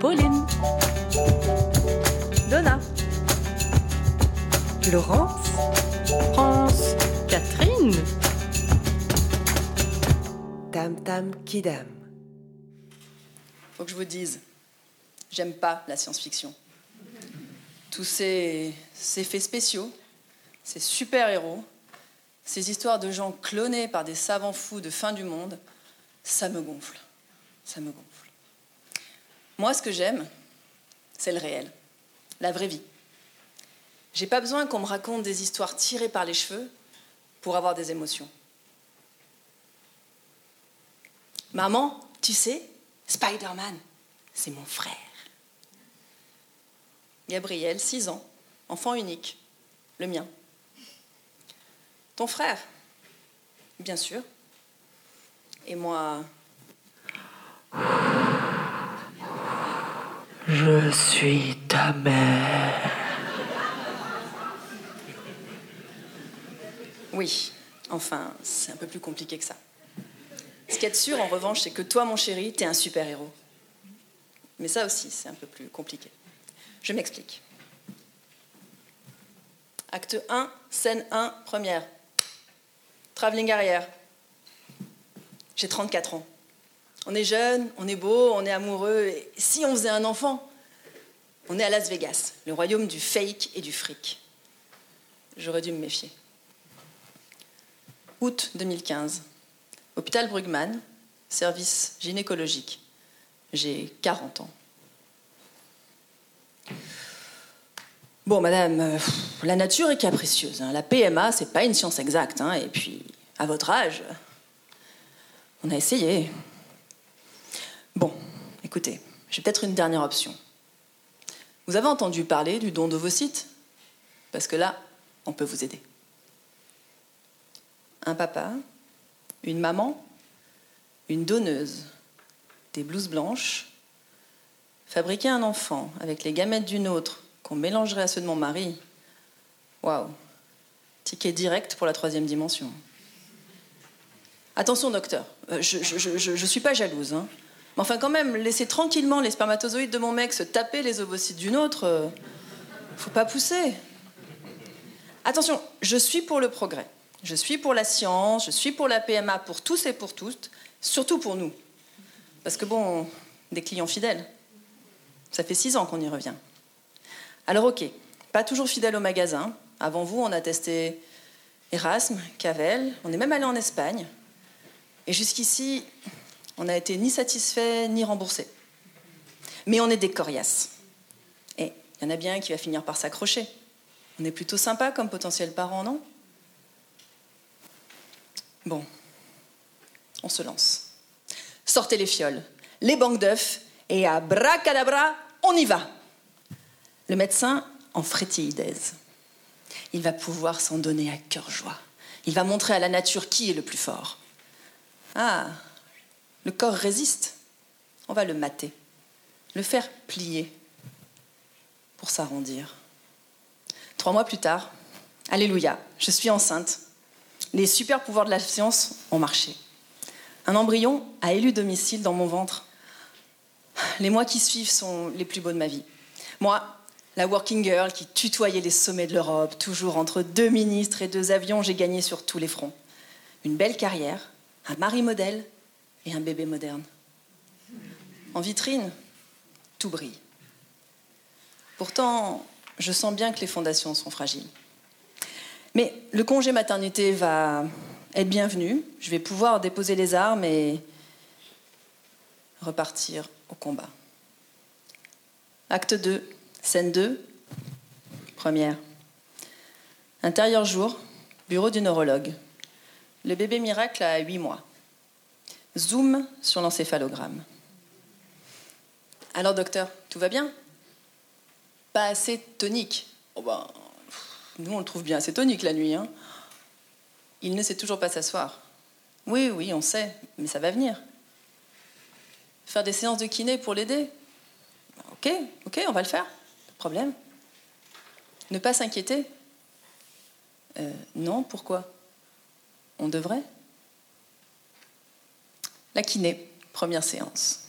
Pauline. Donna. Laurence. France. Catherine. Tam Tam Kidam. Faut que je vous dise, j'aime pas la science-fiction. Tous ces, ces faits spéciaux, ces super-héros, ces histoires de gens clonés par des savants fous de fin du monde, ça me gonfle. Ça me gonfle. Moi, ce que j'aime, c'est le réel, la vraie vie. J'ai pas besoin qu'on me raconte des histoires tirées par les cheveux pour avoir des émotions. Maman, tu sais, Spider-Man, c'est mon frère. Gabriel, 6 ans, enfant unique, le mien. Ton frère, bien sûr. Et moi, Je suis ta mère. oui, enfin, c'est un peu plus compliqué que ça. Ce qu'il y a de sûr, en revanche, c'est que toi, mon chéri, t'es un super-héros. Mais ça aussi, c'est un peu plus compliqué. Je m'explique. Acte 1, scène 1, première. Travelling arrière. J'ai 34 ans. On est jeune, on est beau, on est amoureux. Et si on faisait un enfant On est à Las Vegas, le royaume du fake et du fric. J'aurais dû me méfier. Août 2015. Hôpital Brugman, service gynécologique. J'ai 40 ans. Bon, madame, euh, la nature est capricieuse. hein. La PMA, c'est pas une science exacte. hein. Et puis, à votre âge, on a essayé. Écoutez, j'ai peut-être une dernière option. Vous avez entendu parler du don d'ovocytes? Parce que là, on peut vous aider. Un papa, une maman, une donneuse, des blouses blanches, fabriquer un enfant avec les gamètes d'une autre qu'on mélangerait à ceux de mon mari. Waouh, ticket direct pour la troisième dimension. Attention, docteur, euh, je, je suis pas jalouse. hein. Mais enfin, quand même, laissez tranquillement les spermatozoïdes de mon mec se taper les ovocytes d'une autre. euh, faut pas pousser. Attention, je suis pour le progrès. Je suis pour la science, je suis pour la PMA, pour tous et pour toutes, surtout pour nous. Parce que bon, des clients fidèles. Ça fait six ans qu'on y revient. Alors ok, pas toujours fidèle au magasin. Avant vous, on a testé Erasme, Cavel, on est même allé en Espagne. Et jusqu'ici, on n'a été ni satisfait ni remboursé. Mais on est des coriaces. Et il y en a bien qui va finir par s'accrocher. On est plutôt sympa comme potentiel parent, non? Bon, on se lance. Sortez les fioles, les banques d'œufs, et à bracadabra, on y va. Le médecin en frétillidèse. Il va pouvoir s'en donner à cœur joie. Il va montrer à la nature qui est le plus fort. Ah, le corps résiste. On va le mater, le faire plier pour s'arrondir. Trois mois plus tard, Alléluia, je suis enceinte. Les super pouvoirs de la science ont marché. Un embryon a élu domicile dans mon ventre. Les mois qui suivent sont les plus beaux de ma vie. Moi, la working girl qui tutoyait les sommets de l'Europe, toujours entre deux ministres et deux avions, j'ai gagné sur tous les fronts. Une belle carrière, un mari modèle et un bébé moderne. En vitrine, tout brille. Pourtant, je sens bien que les fondations sont fragiles. Mais le congé maternité va être bienvenu. Je vais pouvoir déposer les armes et repartir au combat. Acte 2, scène 2, première. Intérieur jour, bureau du neurologue. Le bébé miracle a 8 mois. Zoom sur l'encéphalogramme. Alors docteur, tout va bien? Pas assez tonique. Oh ben, nous, on le trouve bien assez tonique la nuit. hein. Il ne sait toujours pas s'asseoir. Oui, oui, on sait, mais ça va venir. Faire des séances de kiné pour l'aider? Ok, ok, on va le faire. Pas de problème. Ne pas s'inquiéter? Euh, Non, pourquoi? On devrait? La kiné, première séance.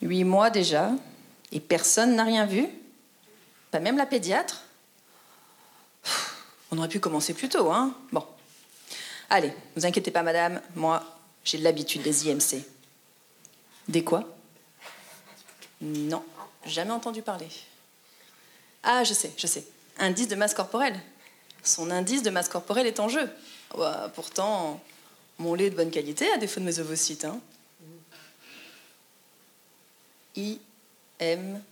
Huit mois déjà, et personne n'a rien vu Pas même la pédiatre On aurait pu commencer plus tôt, hein Bon. Allez, vous inquiétez pas, madame, moi, j'ai l'habitude des IMC. Des quoi? Non, jamais entendu parler. Ah, je sais, je sais. Indice de masse corporelle. Son indice de masse corporelle est en jeu. Pourtant, mon lait de bonne qualité, à défaut de mes ovocytes. Hein. IMC.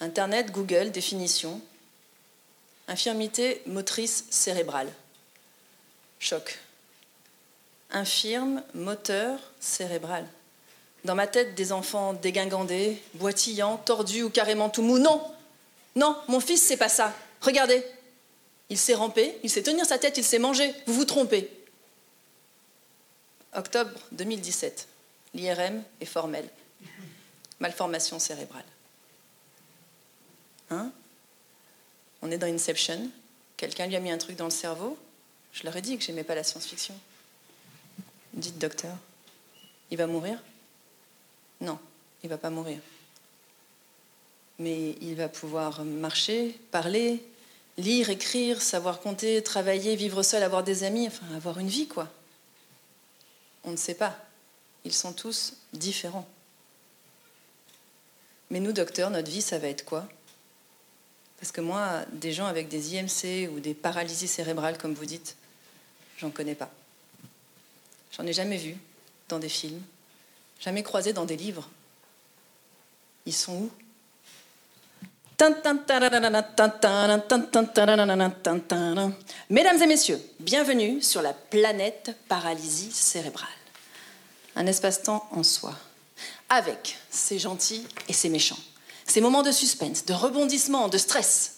Internet, Google, définition. Infirmité motrice cérébrale. Choc. Infirme moteur cérébral. Dans ma tête, des enfants dégingandés, boitillants, tordus ou carrément tout mous. Non Non, mon fils, c'est pas ça. Regardez. Il sait ramper, il sait tenir sa tête, il sait manger. Vous vous trompez. Octobre 2017. L'IRM est formel. Malformation cérébrale. Hein? On est dans Inception. Quelqu'un lui a mis un truc dans le cerveau? Je leur ai dit que j'aimais pas la science-fiction. Dites docteur, il va mourir? Non, il va pas mourir. Mais il va pouvoir marcher, parler, lire, écrire, savoir compter, travailler, vivre seul, avoir des amis, enfin avoir une vie quoi. On ne sait pas. Ils sont tous différents. Mais nous, docteurs, notre vie, ça va être quoi? Parce que moi, des gens avec des IMC ou des paralysies cérébrales, comme vous dites, j'en connais pas. J'en ai jamais vu dans des films, jamais croisé dans des livres. Ils sont où? Mesdames et messieurs, bienvenue sur la planète paralysie cérébrale. Un espace-temps en soi, avec ses gentils et ses méchants, ces moments de suspense, de rebondissement, de stress,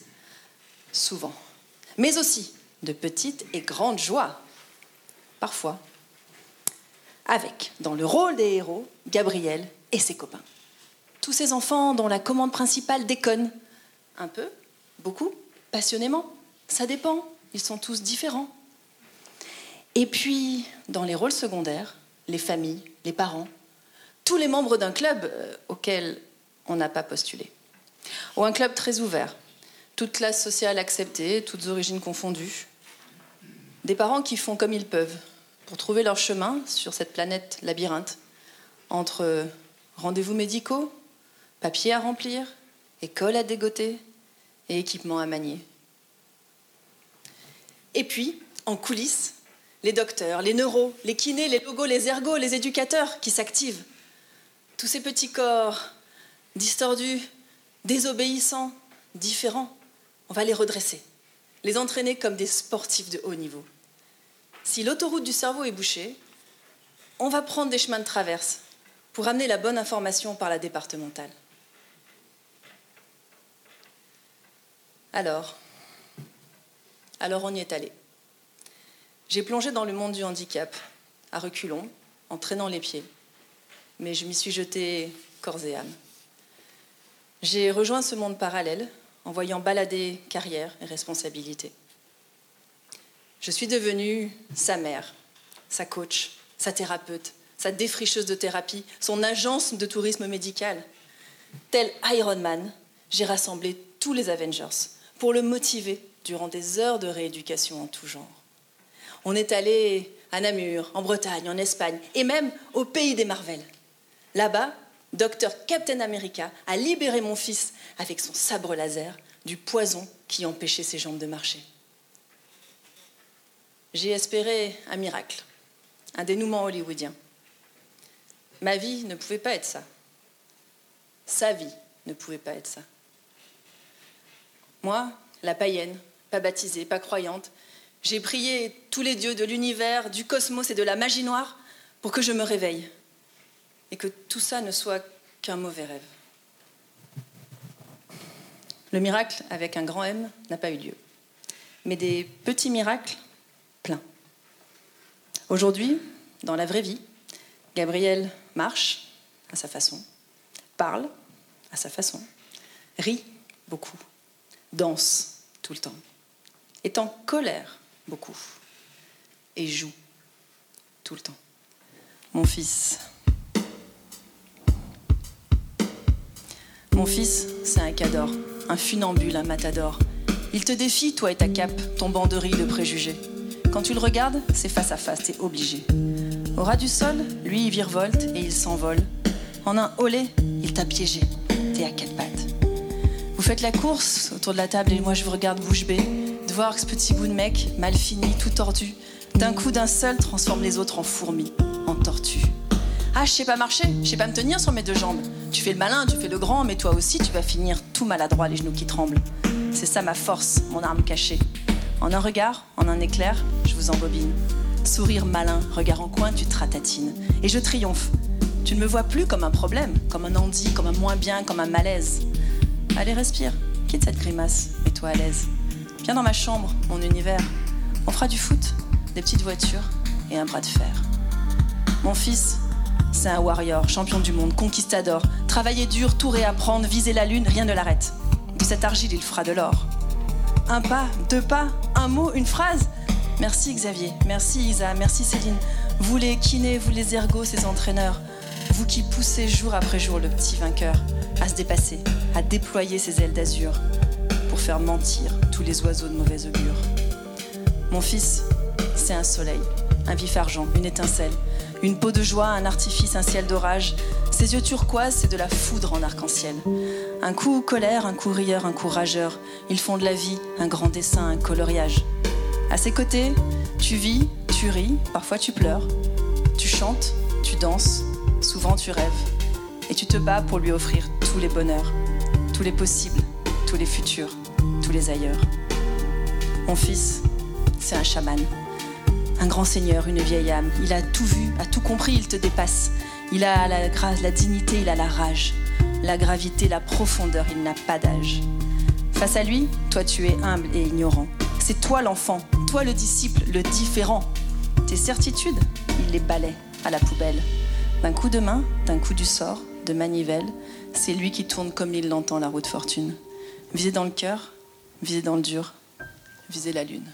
souvent, mais aussi de petites et grandes joies, parfois avec, dans le rôle des héros, Gabriel et ses copains. Tous ces enfants dont la commande principale déconne. Un peu, beaucoup, passionnément. Ça dépend, ils sont tous différents. Et puis, dans les rôles secondaires, les familles, les parents, tous les membres d'un club euh, auquel on n'a pas postulé. Ou un club très ouvert, toute classe sociale acceptée, toutes origines confondues. Des parents qui font comme ils peuvent, pour trouver leur chemin sur cette planète labyrinthe entre rendez-vous médicaux, papiers à remplir, école à dégoter et équipements à manier. Et puis, en coulisses, les docteurs, les neuros, les kinés, les logos, les ergos, les éducateurs qui s'activent. Tous ces petits corps distordus, désobéissants, différents, on va les redresser, les entraîner comme des sportifs de haut niveau. Si l'autoroute du cerveau est bouchée, on va prendre des chemins de traverse pour amener la bonne information par la départementale. Alors, alors on y est allé. J'ai plongé dans le monde du handicap, à reculons, en traînant les pieds, mais je m'y suis jetée corps et âme. J'ai rejoint ce monde parallèle en voyant balader carrière et responsabilité. Je suis devenue sa mère, sa coach, sa thérapeute, sa défricheuse de thérapie, son agence de tourisme médical. Tel Iron Man, j'ai rassemblé tous les Avengers pour le motiver durant des heures de rééducation en tout genre. On est allé à Namur, en Bretagne, en Espagne et même au pays des Marvels. Là-bas, Dr Captain America a libéré mon fils avec son sabre laser du poison qui empêchait ses jambes de marcher. J'ai espéré un miracle, un dénouement hollywoodien. Ma vie ne pouvait pas être ça. Sa vie ne pouvait pas être ça. Moi, la païenne, pas baptisée, pas croyante, j'ai prié tous les dieux de l'univers, du cosmos et de la magie noire pour que je me réveille et que tout ça ne soit qu'un mauvais rêve. Le miracle avec un grand M n'a pas eu lieu. Mais des petits miracles plein. Aujourd'hui, dans la vraie vie, Gabriel marche à sa façon, parle à sa façon, rit beaucoup, danse tout le temps, est en colère beaucoup et joue tout le temps. Mon fils. Mon fils, c'est un cador, un funambule, un matador. Il te défie, toi et ta cape, ton banderie de préjugés. Quand tu le regardes, c'est face à face, t'es obligé. Au ras du sol, lui, il virevolte et il s'envole. En un olé, il t'a piégé. T'es à quatre pattes. Vous faites la course autour de la table et moi je vous regarde bouche bée, de voir que ce petit bout de mec, mal fini, tout tordu, d'un coup d'un seul transforme les autres en fourmis, en tortues. Ah, je sais pas marcher, je sais pas me tenir sur mes deux jambes. Tu fais le malin, tu fais le grand, mais toi aussi tu vas finir tout maladroit, les genoux qui tremblent. C'est ça ma force, mon arme cachée. En un regard, en un éclair, je vous embobine. Sourire malin, regard en coin, tu te. Et je triomphe. Tu ne me vois plus comme un problème, comme un handi, comme un moins bien, comme un malaise. Allez, respire, quitte cette grimace, mets-toi à l'aise. Viens dans ma chambre, mon univers. On fera du foot, des petites voitures et un bras de fer. Mon fils, c'est un warrior, champion du monde, conquistador. Travailler dur, tout réapprendre, viser la lune, rien ne l'arrête. De cette argile, il fera de l'or. Un pas, deux pas, un mot, une phrase. Merci Xavier, merci Isa, merci Céline. Vous les kinés, vous les ergots, ces entraîneurs. Vous qui poussez jour après jour le petit vainqueur à se dépasser, à déployer ses ailes d'azur pour faire mentir tous les oiseaux de mauvaise augure. Mon fils, c'est un soleil, un vif argent, une étincelle, une peau de joie, un artifice, un ciel d'orage. Ses yeux turquoise, c'est de la foudre en arc-en-ciel. Un coup colère, un coup rieur, un coup rageur. Ils font de la vie un grand dessin, un coloriage. À ses côtés, tu vis, tu ris, parfois tu pleures. Tu chantes, tu danses, souvent tu rêves. Tu te bats pour lui offrir tous les bonheurs, tous les possibles, tous les futurs, tous les ailleurs. Mon fils, c'est un chaman. Un grand seigneur, une vieille âme. Il a tout vu, a tout compris, il te dépasse. Il a la grâce, la dignité, il a la rage. La gravité, la profondeur, il n'a pas d'âge. Face à lui, toi tu es humble et ignorant. C'est toi l'enfant, toi le disciple, le différent. Tes certitudes, il les balaie à la poubelle. D'un coup de main, d'un coup du sort, de manivelle, c'est lui qui tourne comme il l'entend la roue de fortune. Visez dans le cœur, visez dans le dur, visez la lune.